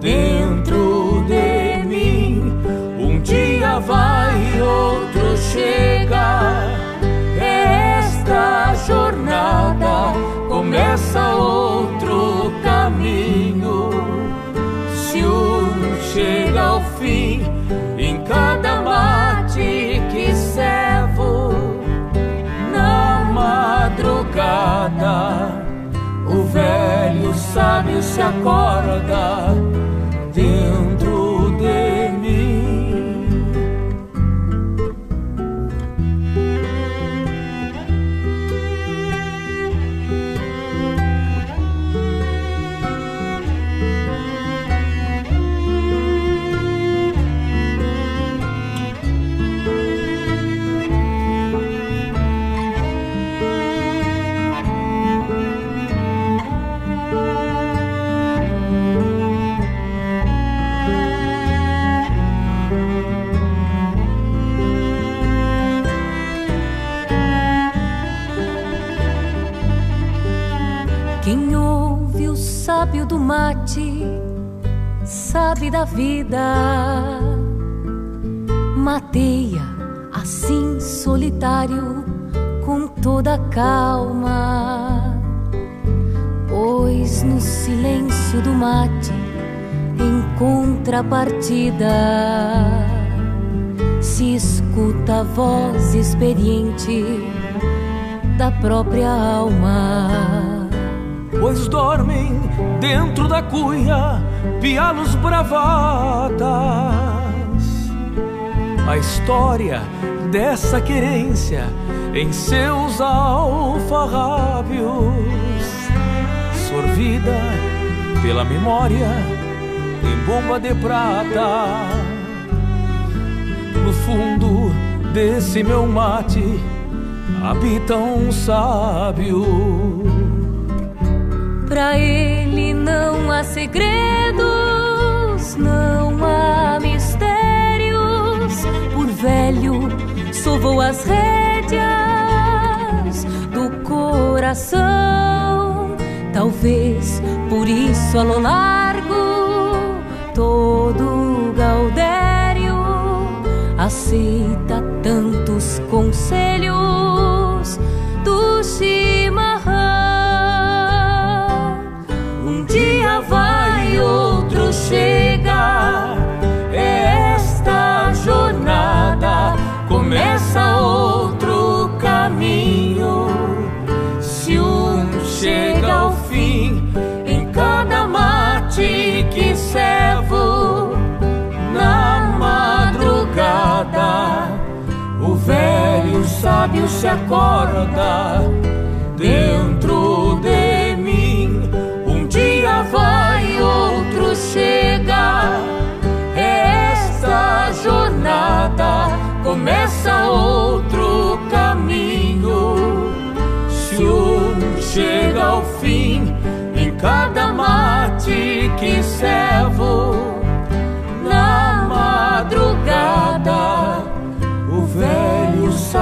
dentro de mim. Um dia vai, outro chega. Esta jornada começa outro caminho. Se um chega ao fim, em cada madrugada, o velho sábio se acorda vida. Mateia assim solitário com toda calma. Pois no silêncio do mate em contrapartida se escuta a voz experiente da própria alma. pois dormem dentro da cuia pialos bravatas. A história dessa querência em seus alfarrábios, sorvida pela memória em bomba de prata. No fundo desse meu mate habita um sábio. Pra ele não há segredos, não há mistérios. Por velho, sovou as rédeas do coração. Talvez por isso a lo largo todo Gaudério aceita tantos conselhos sábio se acorda dentro de mim. Um dia vai, outro chega. Esta jornada começa outro caminho. Se um chega ao fim, em cada mate que servo, na madrugada, o velho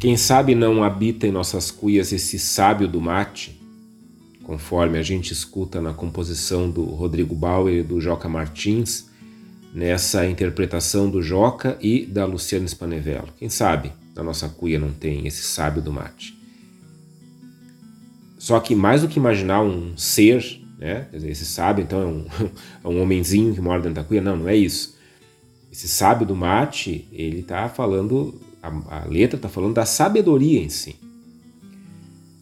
Quem sabe não habita em nossas cuias esse sábio do mate, conforme a gente escuta na composição do Rodrigo Bauer e do Joca Martins, nessa interpretação do Joca e da Luciana Spanevello. Quem sabe na nossa cuia não tem esse sábio do mate. Só que mais do que imaginar um ser, né? Quer dizer, esse sábio então é um, é um homenzinho que mora dentro da cuia, não, não é isso. Esse sábio do mate, ele está falando a, a letra está falando da sabedoria em si.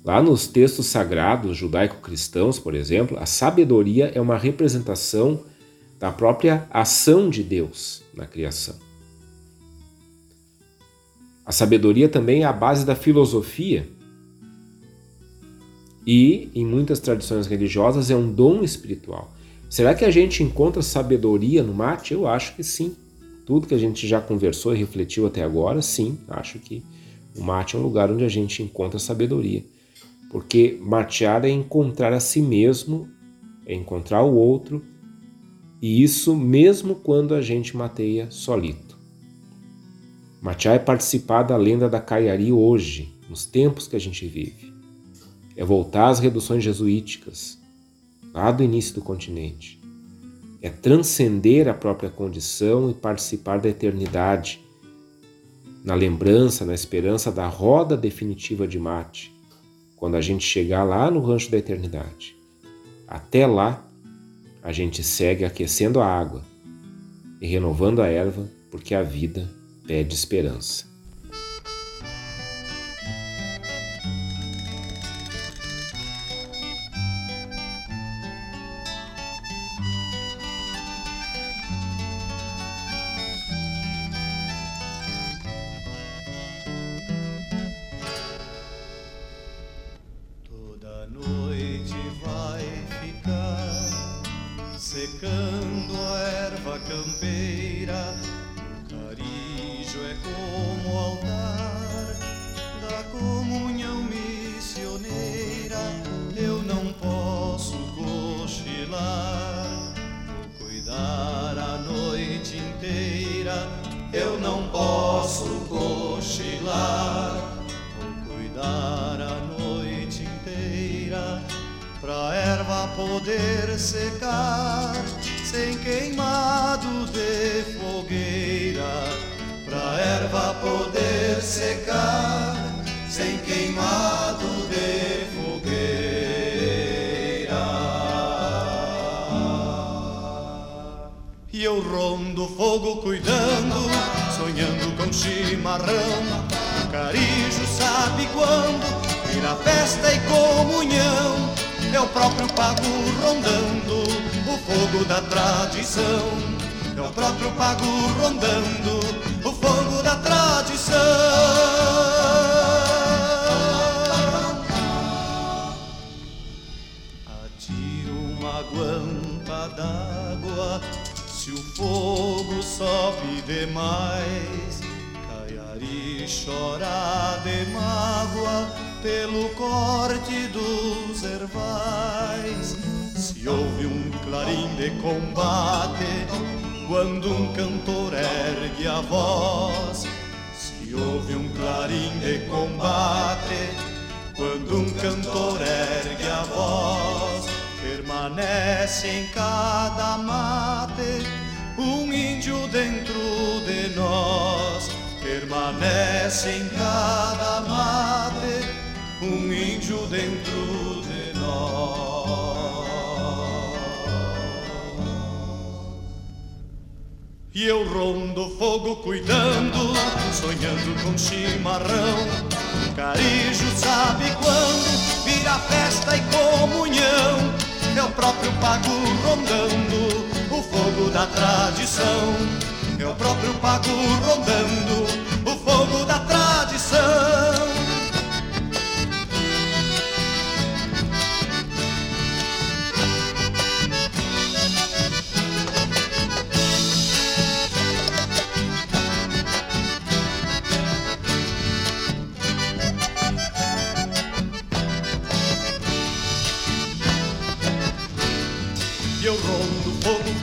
Lá nos textos sagrados judaico-cristãos, por exemplo, a sabedoria é uma representação da própria ação de Deus na criação. A sabedoria também é a base da filosofia e, em muitas tradições religiosas, é um dom espiritual. Será que a gente encontra sabedoria no mate? Eu acho que sim tudo que a gente já conversou e refletiu até agora, sim, acho que o mate é um lugar onde a gente encontra sabedoria. Porque matear é encontrar a si mesmo, é encontrar o outro, e isso mesmo quando a gente mateia solito. Matear é participar da lenda da caiari hoje, nos tempos que a gente vive. É voltar às reduções jesuíticas, lá do início do continente é transcender a própria condição e participar da eternidade, na lembrança, na esperança da roda definitiva de mate, quando a gente chegar lá no rancho da eternidade. Até lá, a gente segue aquecendo a água e renovando a erva, porque a vida pede esperança. ver secar sem queimado de fogueira. E eu rondo o fogo cuidando, sonhando com chimarrão. O carijo sabe quando vira festa e comunhão. É o próprio pago rondando o fogo da tradição. É o próprio pago rondando tradição. Atira uma guampa d'água, se o fogo sobe demais, Caiari chora de mágoa pelo corte dos ervais. Se ouve um clarim de combate, quando um cantor ergue a voz se ouve um clarim de combate, quando um cantor ergue a voz, permanece em cada mate um índio dentro de nós. Permanece em cada mate um índio dentro de nós. E eu rondo fogo cuidando, sonhando com chimarrão. Carijo sabe quando vira festa e comunhão. É o próprio pago rondando o fogo da tradição. É o próprio pago rondando o fogo da tradição.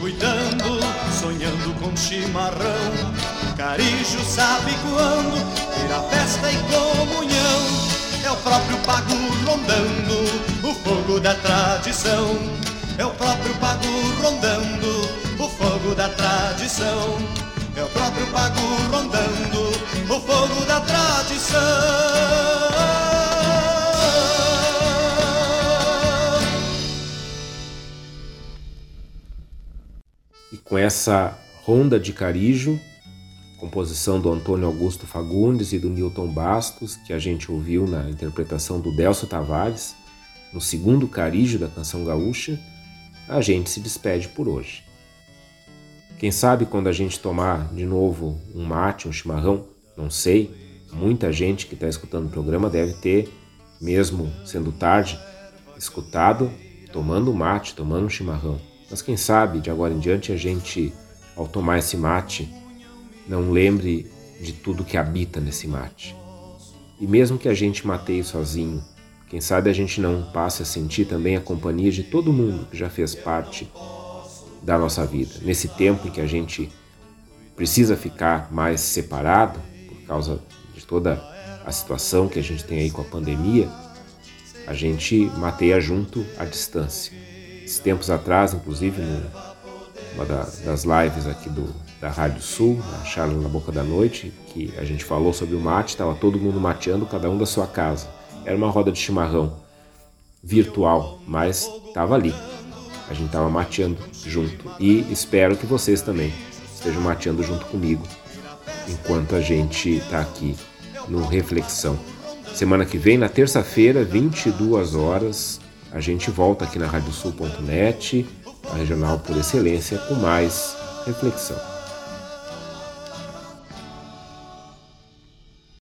Cuidando, sonhando com chimarrão. Carijo sabe quando vira festa e comunhão. É o próprio pago rondando o fogo da tradição. É o próprio pago rondando o fogo da tradição. É o próprio pago rondando o fogo da tradição. Com essa Ronda de Carijo, composição do Antônio Augusto Fagundes e do Newton Bastos, que a gente ouviu na interpretação do Delcio Tavares, no segundo Carijo da canção gaúcha, a gente se despede por hoje. Quem sabe quando a gente tomar de novo um mate, um chimarrão, não sei, muita gente que está escutando o programa deve ter, mesmo sendo tarde, escutado tomando mate, tomando um chimarrão. Mas quem sabe de agora em diante a gente, ao tomar esse mate, não lembre de tudo que habita nesse mate. E mesmo que a gente mateie sozinho, quem sabe a gente não passe a sentir também a companhia de todo mundo que já fez parte da nossa vida. Nesse tempo em que a gente precisa ficar mais separado por causa de toda a situação que a gente tem aí com a pandemia, a gente mateia junto à distância tempos atrás, inclusive, numa das lives aqui do, da Rádio Sul, a Charla na Boca da Noite, que a gente falou sobre o mate, estava todo mundo mateando, cada um da sua casa. Era uma roda de chimarrão virtual, mas estava ali. A gente estava mateando junto. E espero que vocês também estejam mateando junto comigo, enquanto a gente está aqui no Reflexão. Semana que vem, na terça-feira, 22 horas, a gente volta aqui na radiosul.net, a regional por excelência, com mais reflexão.